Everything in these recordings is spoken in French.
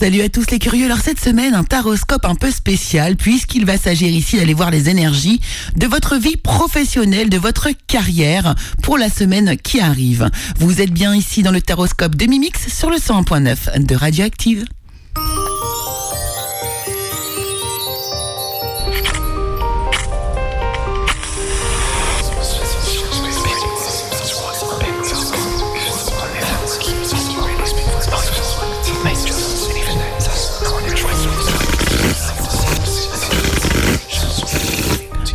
Salut à tous les curieux. Alors cette semaine, un taroscope un peu spécial puisqu'il va s'agir ici d'aller voir les énergies de votre vie professionnelle, de votre carrière pour la semaine qui arrive. Vous êtes bien ici dans le taroscope de Mimix sur le 101.9 de Radioactive.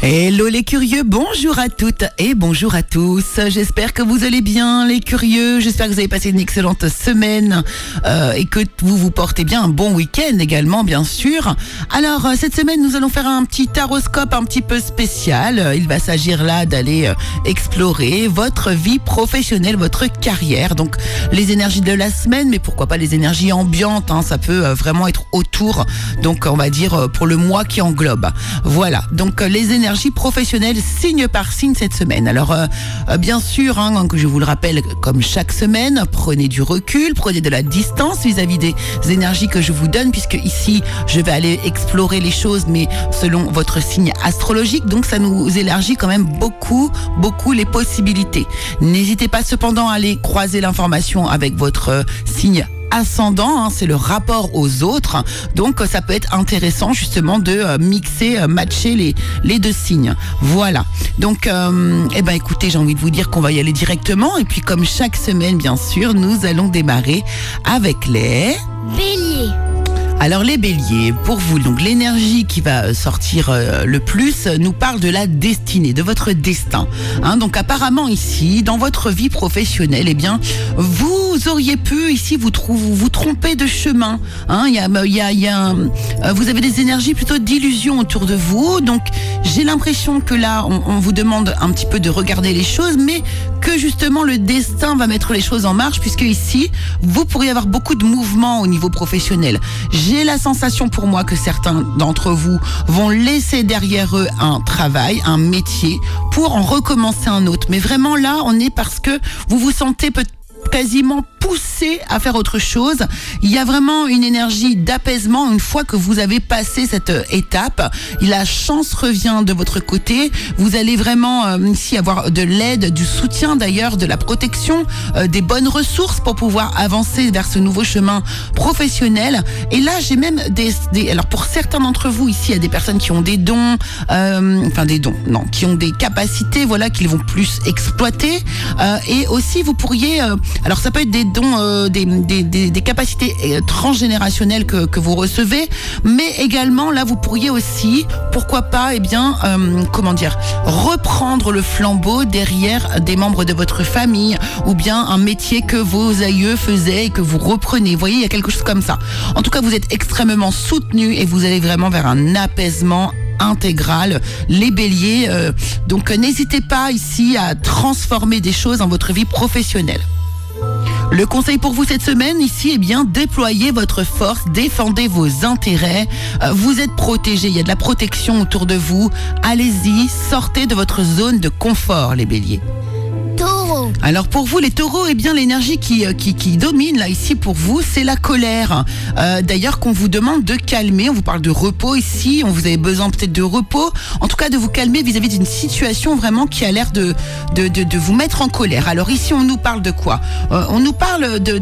Hello les curieux, bonjour à toutes et bonjour à tous. J'espère que vous allez bien les curieux. J'espère que vous avez passé une excellente semaine euh, et que vous vous portez bien un bon week-end également bien sûr. Alors euh, cette semaine nous allons faire un petit taroscope un petit peu spécial. Il va s'agir là d'aller euh, explorer votre vie professionnelle, votre carrière. Donc les énergies de la semaine, mais pourquoi pas les énergies ambiantes. Hein, ça peut vraiment être autour. Donc on va dire pour le mois qui englobe. Voilà. Donc les énergies professionnelle signe par signe cette semaine. Alors euh, euh, bien sûr, hein, je vous le rappelle, comme chaque semaine, prenez du recul, prenez de la distance vis-à-vis des énergies que je vous donne, puisque ici je vais aller explorer les choses, mais selon votre signe astrologique. Donc ça nous élargit quand même beaucoup, beaucoup les possibilités. N'hésitez pas cependant à aller croiser l'information avec votre euh, signe ascendant, hein, c'est le rapport aux autres. Donc ça peut être intéressant justement de euh, mixer, euh, matcher les, deux signes. Voilà. Donc euh, eh ben écoutez, j'ai envie de vous dire qu'on va y aller directement et puis comme chaque semaine bien sûr, nous allons démarrer avec les. Alors les béliers, pour vous, donc l'énergie qui va sortir euh, le plus nous parle de la destinée, de votre destin. Hein, donc apparemment ici, dans votre vie professionnelle, eh bien, vous auriez pu ici vous, vous tromper de chemin. Hein, y a, y a, y a, euh, vous avez des énergies plutôt d'illusion autour de vous. Donc j'ai l'impression que là, on, on vous demande un petit peu de regarder les choses, mais que justement le destin va mettre les choses en marche, puisque ici, vous pourriez avoir beaucoup de mouvements au niveau professionnel. J'ai la sensation pour moi que certains d'entre vous vont laisser derrière eux un travail, un métier, pour en recommencer un autre. Mais vraiment là, on est parce que vous vous sentez peut-être quasiment poussé à faire autre chose. Il y a vraiment une énergie d'apaisement une fois que vous avez passé cette euh, étape. La chance revient de votre côté. Vous allez vraiment euh, ici avoir de l'aide, du soutien d'ailleurs, de la protection, euh, des bonnes ressources pour pouvoir avancer vers ce nouveau chemin professionnel. Et là, j'ai même des, des, alors pour certains d'entre vous ici, il y a des personnes qui ont des dons, enfin des dons, non, qui ont des capacités, voilà, qu'ils vont plus exploiter. et aussi, vous pourriez, alors ça peut être des dont euh, des, des, des, capacités euh, transgénérationnelles que, que, vous recevez, mais également là vous pourriez aussi, pourquoi pas, eh bien, euh, comment dire, reprendre le flambeau derrière des membres de votre famille ou bien un métier que vos aïeux faisaient et que vous reprenez. Vous voyez, il y a quelque chose comme ça. En tout cas, vous êtes extrêmement soutenu et vous allez vraiment vers un apaisement intégral, les béliers. donc n'hésitez pas ici à transformer des choses dans votre vie professionnelle. Le conseil pour vous cette semaine ici, est bien, déployez votre force, défendez vos intérêts, euh, vous êtes protégé, il y a de la protection autour de vous. Allez-y, sortez de votre zone de confort, les béliers. Alors pour vous les taureaux, eh bien l'énergie qui, euh, qui, qui, domine là ici pour vous, c'est la colère. Euh, D'ailleurs qu'on vous demande de calmer, on vous parle de repos ici, on vous avez besoin peut-être de repos, en tout cas de vous calmer vis-à-vis d'une situation vraiment qui a l'air de, de, de, de, vous mettre en colère. Alors ici on nous parle de quoi? Euh, On nous parle de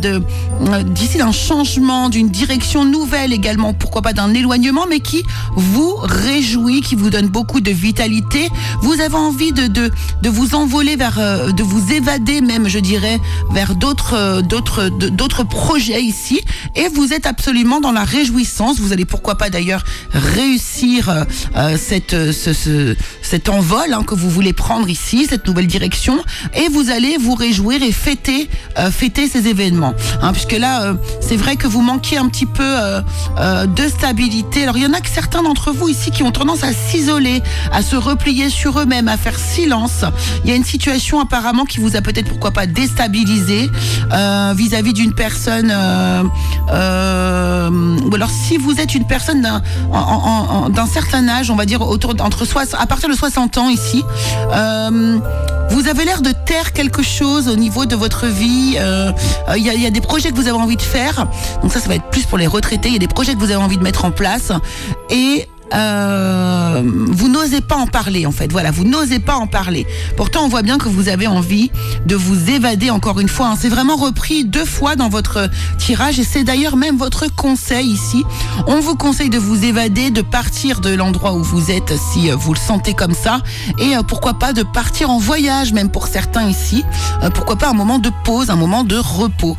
d'ici d'un changement, d'une direction nouvelle également, pourquoi pas d'un éloignement, mais qui vous réjouit, qui vous donne beaucoup de vitalité. Vous avez envie de, de, de vous envoler vers, de vous évader même, je dirais, vers d'autres, euh, d'autres, d'autres projets ici. Et vous êtes absolument dans la réjouissance. Vous allez pourquoi pas d'ailleurs réussir euh, euh, cette, ce, cet envol hein, que vous voulez prendre ici, cette nouvelle direction. Et vous allez vous réjouir et fêter, fêter ces événements. Hein, puisque là, c'est vrai que vous manquez un petit peu de stabilité. Alors il y en a que certains d'entre vous ici qui ont tendance à s'isoler, à se replier sur eux-mêmes, à faire silence. Il y a une situation apparemment qui vous a peut-être pourquoi pas déstabiliser euh, vis-à-vis d'une personne. Euh, euh, ou alors si vous êtes une personne d'un certain âge, on va dire autour entre à partir de 60 ans ici Vous avez l'air de taire quelque chose au niveau de votre vie. Il y, y a des projets que vous avez envie de faire. Donc ça, ça va être plus pour les retraités. Il y a des projets que vous avez envie de mettre en place. Et euh, vous n'osez pas en parler en fait. Voilà, vous n'osez pas en parler. Pourtant, on voit bien que vous avez envie de vous évader encore une fois. hein. C'est vraiment repris deux fois dans votre tirage et c'est d'ailleurs même votre conseil ici. On vous conseille de vous évader, de partir de l'endroit où vous êtes si euh, vous le sentez comme ça et euh, pourquoi pas de partir en voyage même pour certains ici. Pourquoi pas un moment de pause, un moment de repos.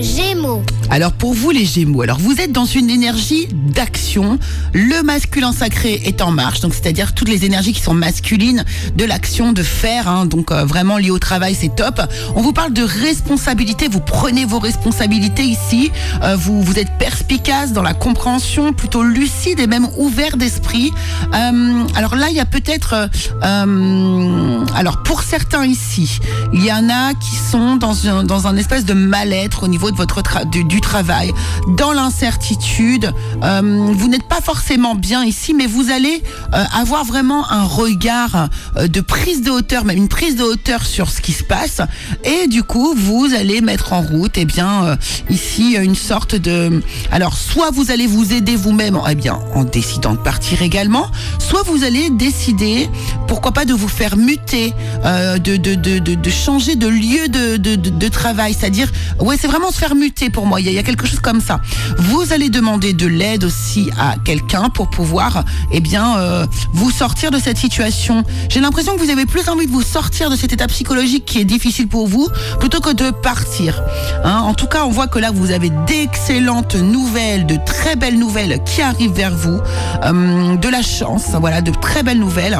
Gémeaux. Alors pour vous les Gémeaux, alors vous êtes dans une énergie d'action. Le masculin sacré est en marche, donc c'est-à-dire toutes les énergies qui sont masculines, de l'action, de faire, hein, donc euh, vraiment lié au travail, c'est top. On vous parle de responsabilité, vous prenez vos responsabilités ici. Euh, vous êtes perspicace dans la compréhension, plutôt lucide et même ouvert d'esprit. Euh, alors là, il y a peut-être, alors pour certains ici, il y en a qui sont dans un dans un espèce de mal-être au niveau de votre du, travail, dans l'incertitude. Euh, vous n'êtes pas forcément bien ici, mais vous allez euh, avoir vraiment un regard euh, de prise de hauteur, même une prise de hauteur sur ce qui se passe. Et du coup, vous allez mettre en route, eh bien, ici, une sorte de... Alors, soit vous allez vous aider vous-même, eh bien, en décidant de partir également, soit vous allez décider, pourquoi pas, de vous faire muter, de, de, de, de, changer de lieu de, de, travail. C'est-à-dire, ouais, c'est vraiment faire muter pour moi. Il y, a, quelque chose comme ça. Vous allez demander de l'aide aussi à quelqu'un pour pouvoir, eh bien, euh, vous sortir de cette situation. J'ai l'impression que vous avez plus envie de vous sortir de cet état psychologique qui est difficile pour vous, plutôt que de partir. Hein, en tout cas, on voit que là, vous avez d'excellentes nouvelles, de très belles nouvelles qui arrivent vers vous, euh, de la chance, voilà, de très belles nouvelles,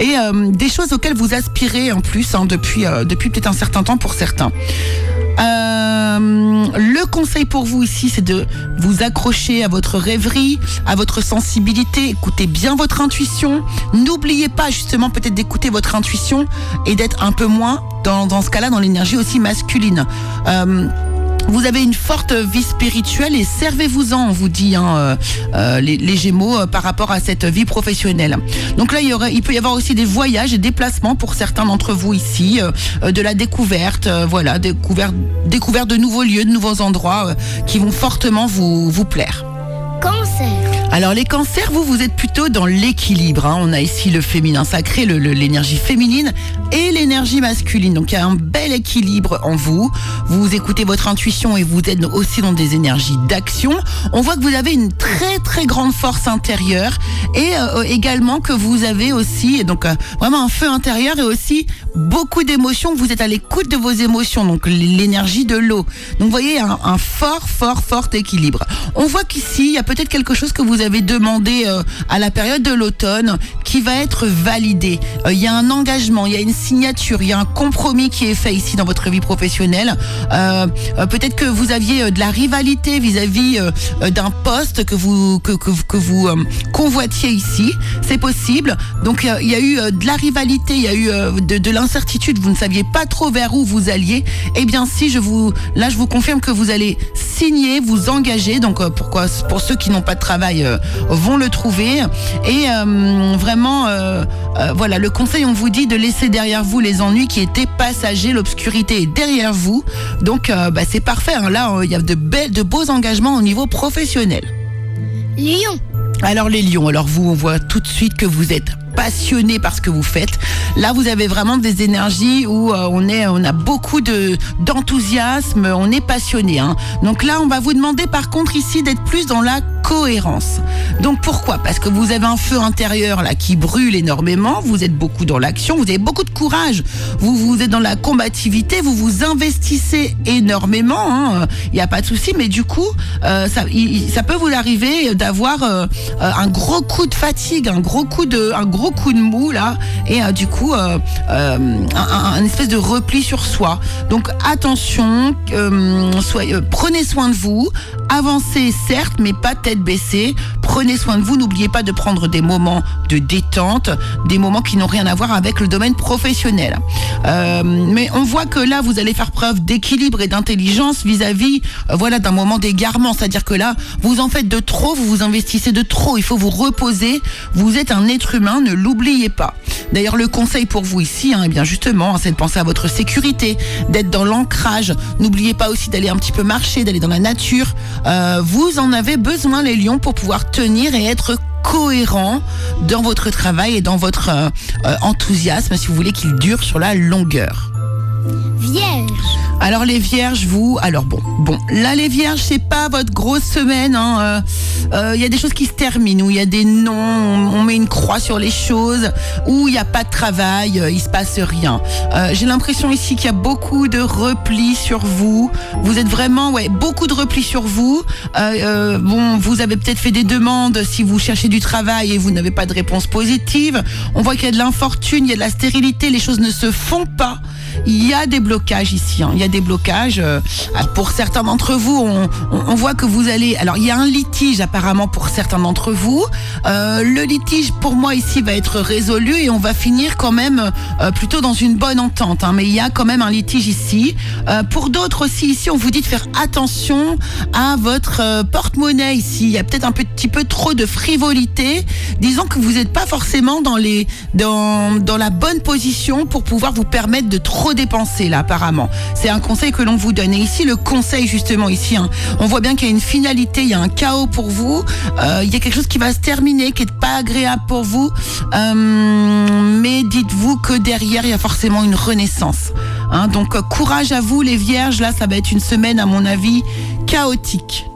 et euh, des choses auxquelles vous aspirez en plus hein, depuis, euh, depuis peut-être un certain temps pour certains. Euh, le conseil pour vous ici, c'est de vous accrocher à votre rêverie, à votre sensibilité. Écoutez bien votre intuition. N'oubliez pas justement peut-être d'écouter votre intuition et d'être un peu moins dans, dans ce cas-là dans l'énergie aussi masculine. Euh, vous avez une forte vie spirituelle et servez-vous-en, on vous dit, hein, euh, euh, les, les Gémeaux, euh, par rapport à cette vie professionnelle. Donc là, il, y aurait, peut y avoir aussi des voyages et déplacements pour certains d'entre vous ici, de la découverte, voilà, découverte, découverte de nouveaux lieux, de nouveaux endroits qui vont fortement vous plaire. Alors les cancers, vous, vous êtes plutôt dans l'équilibre. hein. On a ici le féminin sacré, l'énergie féminine et l'énergie masculine. Donc il y a un bel équilibre en vous. Vous écoutez votre intuition et vous êtes aussi dans des énergies d'action. On voit que vous avez une très très grande force intérieure et euh, également que vous avez aussi donc euh, vraiment un feu intérieur et aussi beaucoup d'émotions. Vous êtes à l'écoute de vos émotions, donc l'énergie de l'eau. Donc vous voyez un, un fort fort fort équilibre. On voit qu'ici il y a peut-être quelque chose que vous avez demandé euh, à la période de l'automne qui va être validé. Euh, Il y a un engagement, il y a une signature, il y a un compromis qui est fait ici dans votre vie professionnelle. Euh, peut-être que vous aviez de la rivalité vis-à-vis d'un poste que vous que, vous convoitiez ici. C'est possible. Donc il y a eu de la rivalité, il y a eu de, de l'incertitude. Vous ne saviez pas trop vers où vous alliez. Eh bien si je vous là je vous confirme que vous allez signer, vous engager. Donc euh, pourquoi pour ceux qui n'ont pas de travail vont le trouver. Et euh, vraiment euh, euh, voilà le conseil on vous dit de laisser derrière vous les ennuis qui étaient passagers. L'obscurité est derrière vous. Donc euh, bah, c'est parfait. hein. Là euh, il y a de belles de beaux engagements au niveau professionnel. Lion. Alors les lions, alors vous, on voit tout de suite que vous êtes passionné par ce que vous faites. Là, vous avez vraiment des énergies où euh, on est, on a beaucoup de d'enthousiasme, on est passionné. Hein. Donc là, on va vous demander par contre ici d'être plus dans la cohérence. Donc pourquoi? Parce que vous avez un feu intérieur là qui brûle énormément. Vous êtes beaucoup dans l'action, vous avez beaucoup de courage. Vous êtes dans la combativité, vous vous investissez énormément. Il n'y a pas de souci, mais du coup, euh, ça, peut vous arriver d'avoir euh, euh, un gros coup de fatigue, un gros coup de, un gros coup de mou là, et euh, du coup, euh, euh, un, espèce de repli sur soi. Donc attention, euh, euh, prenez soin de vous, avancez certes, mais pas tête baissée. prenez soin de vous. N'oubliez pas de prendre des moments de détente, des moments qui n'ont rien à voir avec le domaine professionnel. Mais on voit que là, vous allez faire preuve d'équilibre et d'intelligence vis-à-vis, voilà, d'un moment d'égarement. C'est-à-dire que là, vous en faites de trop, vous vous investissez de trop. Il faut vous reposer. Vous êtes un être humain, ne l'oubliez pas. D'ailleurs, le conseil pour vous ici, hein, eh bien justement, c'est de penser à votre sécurité, d'être dans l'ancrage. N'oubliez pas aussi d'aller un petit peu marcher, d'aller dans la nature. Euh, vous en avez besoin, les lions, pour pouvoir tenir et être cohérent dans votre travail et dans votre euh, euh, enthousiasme, si vous voulez qu'il dure sur la longueur. Vierge. Alors les vierges, vous, alors bon, bon, là les vierges, c'est pas votre grosse semaine. Il hein, euh, euh, y a des choses qui se terminent, où il y a des noms, on, met une croix sur les choses, où il n'y a pas de travail, euh, il se passe rien. J'ai l'impression ici qu'il y a beaucoup de repli sur vous. Vous êtes vraiment, ouais, beaucoup de repli sur vous. bon, vous avez peut-être fait des demandes si vous cherchez du travail et vous n'avez pas de réponse positive. On voit qu'il y a de l'infortune, il y a de la stérilité, les choses ne se font pas. Il y a des blocages ici. Hein. Il y a des blocages. Euh, pour certains d'entre vous, on, on, voit que vous allez. Alors, il y a un litige apparemment pour certains d'entre vous. Euh, le litige, pour moi ici, va être résolu et on va finir quand même euh, plutôt dans une bonne entente. Hein. Mais il y a quand même un litige ici. Euh, pour d'autres aussi ici, on vous dit de faire attention à votre euh, porte-monnaie ici. Il y a peut-être un petit peu trop de frivolité. Disons que vous n'êtes pas forcément dans les dans dans la bonne position pour pouvoir vous permettre de trop dépenser là apparemment. C'est un conseil que l'on vous donne. Et ici, le conseil justement ici, hein, on voit bien qu'il y a une finalité, il y a un chaos pour vous, euh, il y a quelque chose qui va se terminer, qui est pas agréable pour vous. Euh, mais dites-vous que derrière, il y a forcément une renaissance. Hein. donc euh, courage à vous les vierges, là ça va être une semaine à mon avis chaotique.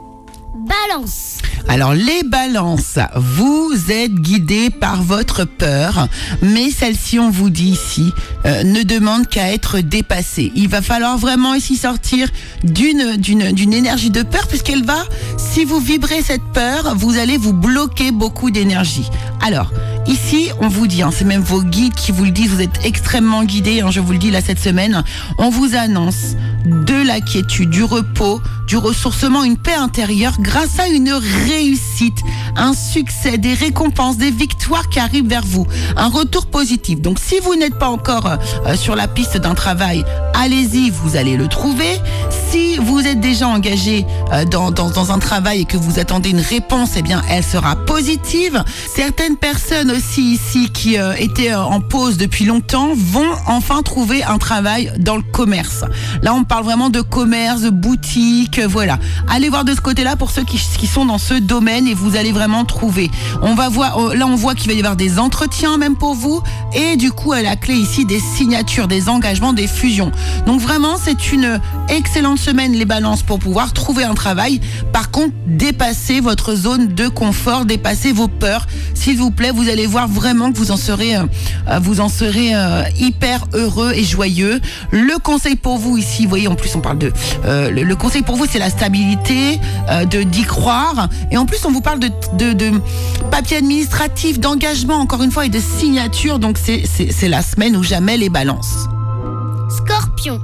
Balance. Alors les balances, vous êtes guidés par votre peur, mais celle-ci, on vous dit ici, euh, ne demande qu'à être dépassée. Il va falloir vraiment ici sortir d'une d'une énergie de peur, puisqu'elle va, si vous vibrez cette peur, vous allez vous bloquer beaucoup d'énergie. Alors, Ici, on vous dit, hein, c'est même vos guides qui vous le disent, vous êtes extrêmement guidés, hein, je vous le dis là cette semaine, on vous annonce de la quiétude, du repos, du ressourcement, une paix intérieure grâce à une réussite, un succès, des récompenses, des victoires qui arrivent vers vous, un retour positif. Donc si vous n'êtes pas encore euh, sur la piste d'un travail, allez-y, vous allez le trouver. Si vous êtes déjà engagé euh, dans, dans, dans un travail et que vous attendez une réponse, eh bien elle sera positive. Certaines personnes aussi ici qui euh, étaient en pause depuis longtemps vont enfin trouver un travail dans le commerce. Là on parle vraiment de commerce, de boutique, voilà. Allez voir de ce côté-là pour ceux qui, qui sont dans ce domaine et vous allez vraiment trouver. On va voir, oh, là on voit qu'il va y avoir des entretiens même pour vous et du coup à la clé ici des signatures, des engagements, des fusions. Donc vraiment c'est une excellente semaine les balances pour pouvoir trouver un travail. Par contre dépassez votre zone de confort, dépassez vos peurs. S'il vous plaît, vous allez voir vraiment que vous en serez, euh, vous en serez euh, hyper heureux et joyeux. Le conseil pour vous ici, vous voyez en plus on parle de euh, le, conseil pour vous c'est la stabilité, de d'y croire. Et en plus, on vous parle de, de, de papier administratif, d'engagement, encore une fois, et de signature. Donc, c'est la semaine où jamais les balances. Scorpion.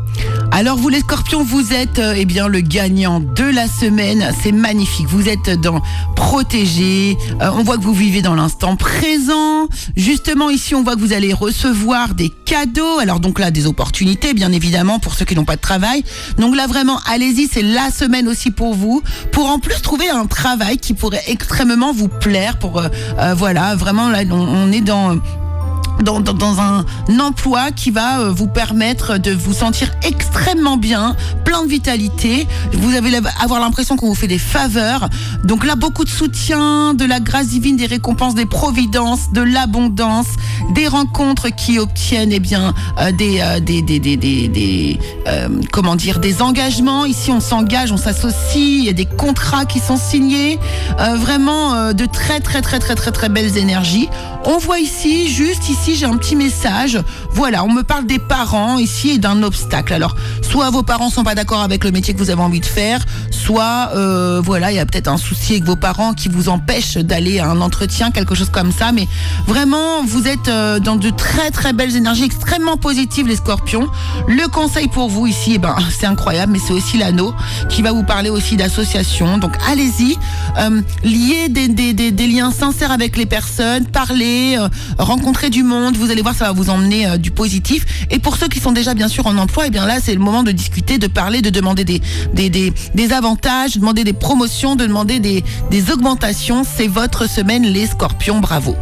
Alors vous les scorpions, vous êtes euh, eh bien le gagnant de la semaine. C'est magnifique. Vous êtes dans protégé. Euh, on voit que vous vivez dans l'instant présent. Justement ici, on voit que vous allez recevoir des cadeaux. Alors donc là, des opportunités, bien évidemment, pour ceux qui n'ont pas de travail. Donc là, vraiment, allez-y. C'est la semaine aussi pour vous, pour en plus trouver un travail qui pourrait extrêmement vous plaire. Pour euh, voilà, vraiment là, on est dans dans, dans, dans, un emploi qui va euh, vous permettre de vous sentir extrêmement bien, plein de vitalité. Vous allez avoir l'impression qu'on vous fait des faveurs. Donc là, beaucoup de soutien, de la grâce divine, des récompenses, des providences, de l'abondance, des rencontres qui obtiennent eh bien euh, des, euh, des, des, des, des, euh, comment dire des engagements. Ici, on s'engage, on s'associe. Il y a des contrats qui sont signés. Euh, vraiment de très très très très très très belles énergies. On voit ici, juste ici j'ai un petit message. Voilà, on me parle des parents ici et d'un obstacle. Alors, soit vos parents sont pas d'accord avec le métier que vous avez envie de faire, soit euh, voilà, il y a peut-être un souci avec vos parents qui vous empêche d'aller à un entretien, quelque chose comme ça. Mais vraiment, vous êtes euh, dans de très très belles énergies, extrêmement positives les scorpions. Le conseil pour vous ici, eh ben, c'est incroyable, mais c'est aussi l'anneau qui va vous parler aussi d'association. Donc allez-y, euh, lier des, liens sincères avec les personnes, parler, euh, rencontrer du monde. Vous allez voir, ça va vous emmener euh, du positif. Et pour ceux qui sont déjà bien sûr en emploi, et bien là, c'est le moment de discuter, de parler, de demander des, des, des, des avantages, de demander des promotions, de demander des, des augmentations. C'est votre semaine, les scorpions. Bravo.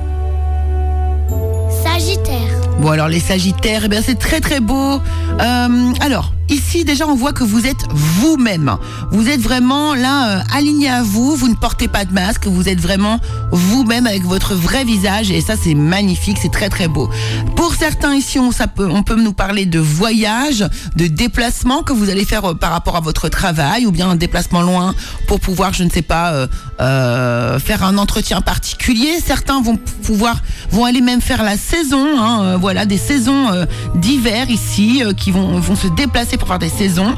Sagittaire. Bon alors les Sagittaires, eh bien c'est très très beau. Euh, alors ici déjà on voit que vous êtes vous-même. Vous êtes vraiment là euh, aligné à vous. Vous ne portez pas de masque. Vous êtes vraiment vous-même avec votre vrai visage et ça c'est magnifique, c'est très très beau. Pour certains ici on, peut, nous parler de voyage, de déplacement que vous allez faire euh, par rapport à votre travail ou bien un déplacement loin pour pouvoir je ne sais pas euh, euh, faire un entretien particulier. Certains vont pouvoir vont aller même faire la saison. hein, voilà des saisons d'hiver ici qui vont vont se déplacer pour faire des saisons.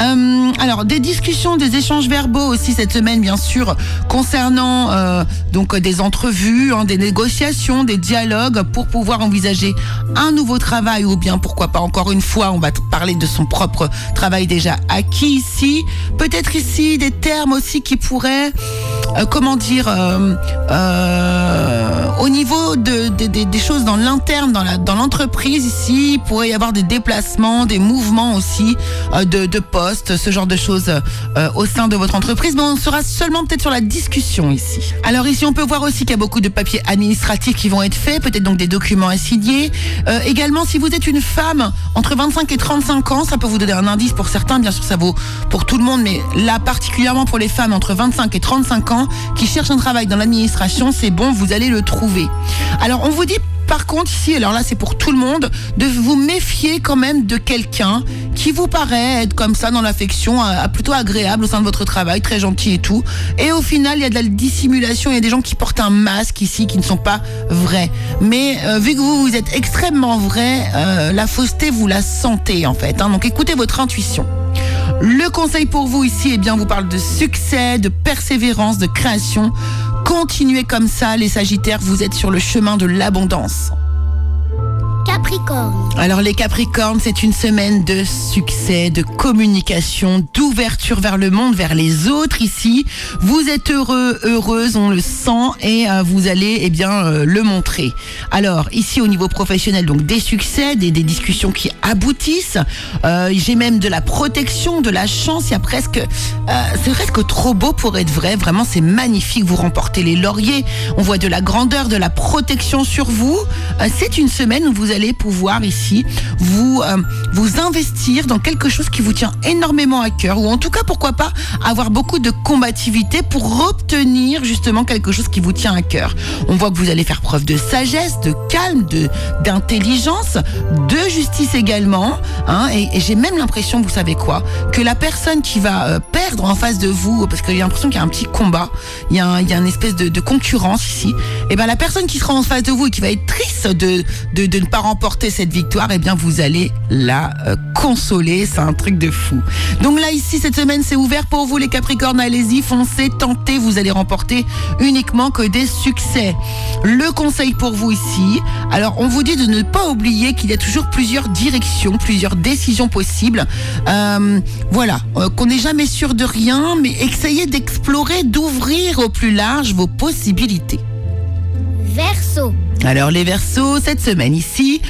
Euh, alors des discussions, des échanges verbaux aussi cette semaine bien sûr concernant euh, donc euh, des entrevues, hein, des négociations, des dialogues pour pouvoir envisager un nouveau travail ou bien pourquoi pas encore une fois on va parler de son propre travail déjà acquis ici. Peut-être ici des termes aussi qui pourraient euh, comment dire, euh, euh, au niveau de, de- de- des choses dans l'interne, dans la- dans l'entreprise ici, il pourrait y avoir des déplacements, des mouvements aussi euh, de, postes, ce genre de choses au sein de votre entreprise. Mais on sera seulement peut-être sur la discussion ici. Alors ici, on peut voir aussi qu'il y a beaucoup de papiers administratifs qui vont être faits, peut-être donc des documents à signer. Également, si vous êtes une femme entre 25 et 35 ans, ça peut vous donner un indice pour certains, bien sûr ça vaut pour tout le monde, mais là particulièrement pour les femmes entre 25 et 35 ans qui cherchent un travail dans l'administration, c'est bon, vous allez le trouver. Alors on vous dit par contre ici, alors là c'est pour tout le monde, de vous méfier quand même de quelqu'un qui vous paraît être comme ça dans l'affection, plutôt agréable au sein de votre travail, très gentil et tout. Et au final, il y a de la dissimulation, il y a des gens qui portent un masque ici qui ne sont pas vrais. Mais euh, vu que vous, vous êtes extrêmement vrai, euh, la fausseté, vous la sentez en fait. hein. donc écoutez votre intuition. Le conseil pour vous ici, eh bien, vous parle de succès, de persévérance, de création. Continuez comme ça, les Sagittaires, vous êtes sur le chemin de l'abondance. Alors les Capricornes, c'est une semaine de succès, de communication, d'ouverture vers le monde, vers les autres ici. Vous êtes heureux, heureuse, on le sent et euh, vous allez eh bien euh, le montrer. Alors ici au niveau professionnel, donc des succès, des, discussions qui aboutissent. Euh, J'ai même de la protection, de la chance. Il y a presque, c'est presque trop beau pour être vrai. Vraiment, c'est magnifique. Vous remportez les lauriers. On voit de la grandeur, de la protection sur vous. C'est une semaine où vous allez pouvoir ici vous euh, vous investir dans quelque chose qui vous tient énormément à cœur ou en tout cas pourquoi pas avoir beaucoup de combativité pour obtenir justement quelque chose qui vous tient à cœur. On voit que vous allez faire preuve de sagesse, de calme, de d'intelligence, de justice également hein, et, j'ai même l'impression, vous savez quoi, que la personne qui va euh, perdre en face de vous parce que j'ai l'impression qu'il y a un petit combat, il y a, un- il y a une espèce de, concurrence ici, et ben la personne qui sera en face de vous et qui va être triste de, de, ne pas cette victoire, et bien vous allez la euh, consoler, c'est un truc de fou. Donc là ici cette semaine c'est ouvert pour vous les Capricornes, allez-y, foncez, tentez, vous allez remporter uniquement que des succès. Le conseil pour vous ici, alors on vous dit de ne pas oublier qu'il y a toujours plusieurs directions, plusieurs décisions possibles. Euh, voilà, euh, qu'on n'est jamais sûr de rien, mais essayez d'explorer, d'ouvrir au plus large vos possibilités. Alors les Verseaux, cette semaine ici,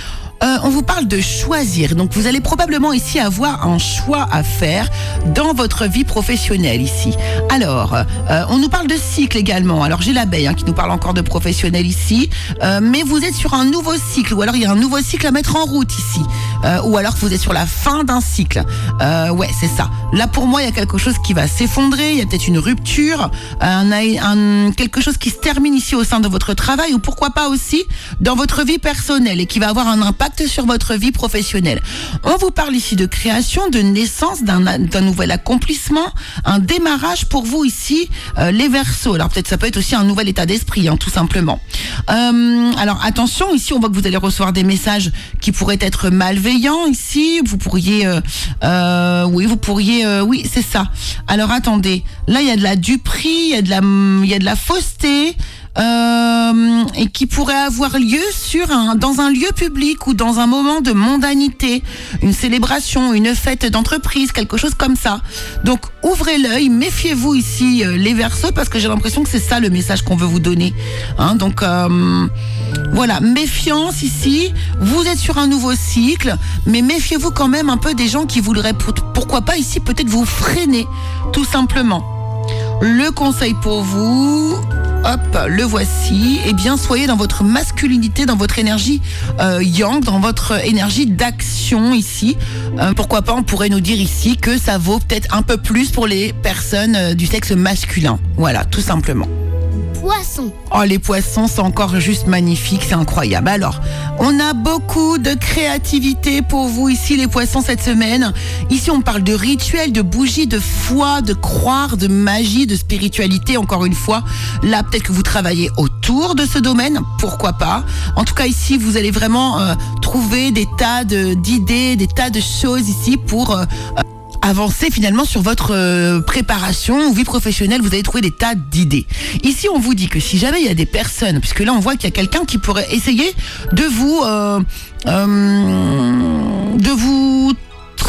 euh, on vous parle de choisir. Donc vous allez probablement ici avoir un choix à faire dans votre vie professionnelle ici. Alors, euh, on nous parle de cycle également. Alors j'ai l'abeille hein, qui nous parle encore de professionnel ici, Euh, mais vous êtes sur un nouveau cycle ou alors il y a un nouveau cycle à mettre en route ici, Euh, ou alors vous êtes sur la fin d'un cycle. Euh, ouais, c'est ça. Là pour moi il y a quelque chose qui va s'effondrer, il y a peut-être une rupture, un, un- quelque chose qui se termine ici au sein de votre travail ou pourquoi pas aussi dans votre vie personnelle et qui va avoir un impact sur votre vie professionnelle. On vous parle ici de création, de naissance, d'un nouvel accomplissement, un démarrage pour vous ici, euh, les Verseaux. Alors peut-être ça peut être aussi un nouvel état d'esprit, hein, tout simplement. Euh, alors attention, ici on voit que vous allez recevoir des messages qui pourraient être malveillants ici. Vous pourriez, euh, euh, oui, vous pourriez, euh, oui, c'est ça. Alors attendez, là il y a de la duperie, il y il y a de la fausseté. Euh, et qui pourrait avoir lieu sur un, dans un lieu public ou dans un moment de mondanité, une célébration, une fête d'entreprise, quelque chose comme ça. Donc ouvrez l'œil, méfiez-vous ici euh, les versos parce que j'ai l'impression que c'est ça le message qu'on veut vous donner. Hein, donc euh, voilà, méfiance ici. Vous êtes sur un nouveau cycle, mais méfiez-vous quand même un peu des gens qui voudraient, pourquoi pas ici, peut-être vous freiner, tout simplement. Le conseil pour vous, hop, le voici. Eh bien, soyez dans votre masculinité, dans votre énergie euh, yang, dans votre énergie d'action ici. Euh, pourquoi pas, on pourrait nous dire ici que ça vaut peut-être un peu plus pour les personnes euh, du sexe masculin. Voilà, tout simplement. Oh, les poissons, c'est encore juste magnifique, c'est incroyable. Alors, on a beaucoup de créativité pour vous ici, les poissons, cette semaine. Ici, on parle de rituels, de bougies, de foi, de croire, de magie, de spiritualité, encore une fois. Là, peut-être que vous travaillez autour de ce domaine, pourquoi pas. En tout cas, ici, vous allez vraiment euh, trouver des tas d'idées, des tas de choses ici pour... Euh, avancer finalement sur votre euh, préparation ou vie professionnelle, vous allez trouver des tas d'idées. Ici, on vous dit que si jamais il y a des personnes, puisque là on voit qu'il y a quelqu'un qui pourrait essayer de vous euh, euh, de vous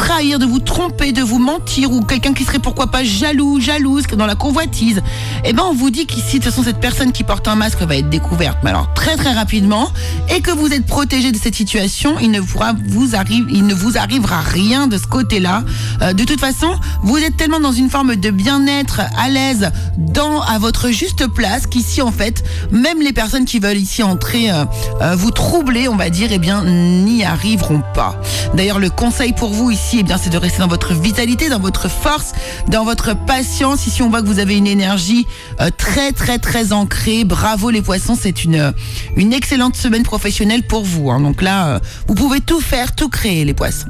trahir, de vous tromper, de vous mentir, ou quelqu'un qui serait pourquoi pas jaloux, jalouse, dans la convoitise, eh ben on vous dit qu'ici, de toute façon, cette personne qui porte un masque va être découverte, mais alors très très rapidement, et que vous êtes protégé de cette situation, il ne, pourra vous arrive, il ne vous arrivera rien de ce côté-là. Euh, de toute façon, vous êtes tellement dans une forme de bien-être, à l'aise, dans à votre juste place, qu'ici en fait, même les personnes qui veulent ici entrer, euh, euh, vous troubler, on va dire, eh bien, n'y arriveront pas. D'ailleurs, le conseil pour vous ici, eh c'est de rester dans votre vitalité, dans votre force, dans votre patience. Ici, on voit que vous avez une énergie euh, très, très, très ancrée. Bravo les poissons, c'est une, une excellente semaine professionnelle pour vous. Hein. Donc là, euh, vous pouvez tout faire, tout créer les poissons.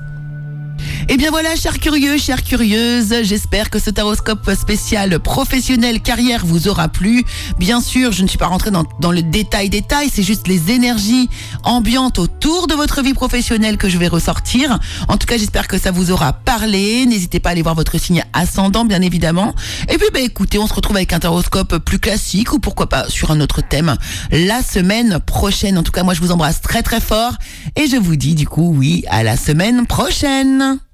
Eh bien voilà, chers curieux, chères curieuses, j'espère que ce taroscope spécial professionnel carrière vous aura plu. Bien sûr, je ne suis pas rentrée dans, dans le détail détail, c'est juste les énergies ambiantes autour de votre vie professionnelle que je vais ressortir. En tout cas, j'espère que ça vous aura parlé. N'hésitez pas à aller voir votre signe ascendant, bien évidemment. Et puis, bah, écoutez, on se retrouve avec un taroscope plus classique ou pourquoi pas sur un autre thème la semaine prochaine. En tout cas, moi, je vous embrasse très très fort et je vous dis du coup oui à la semaine prochaine.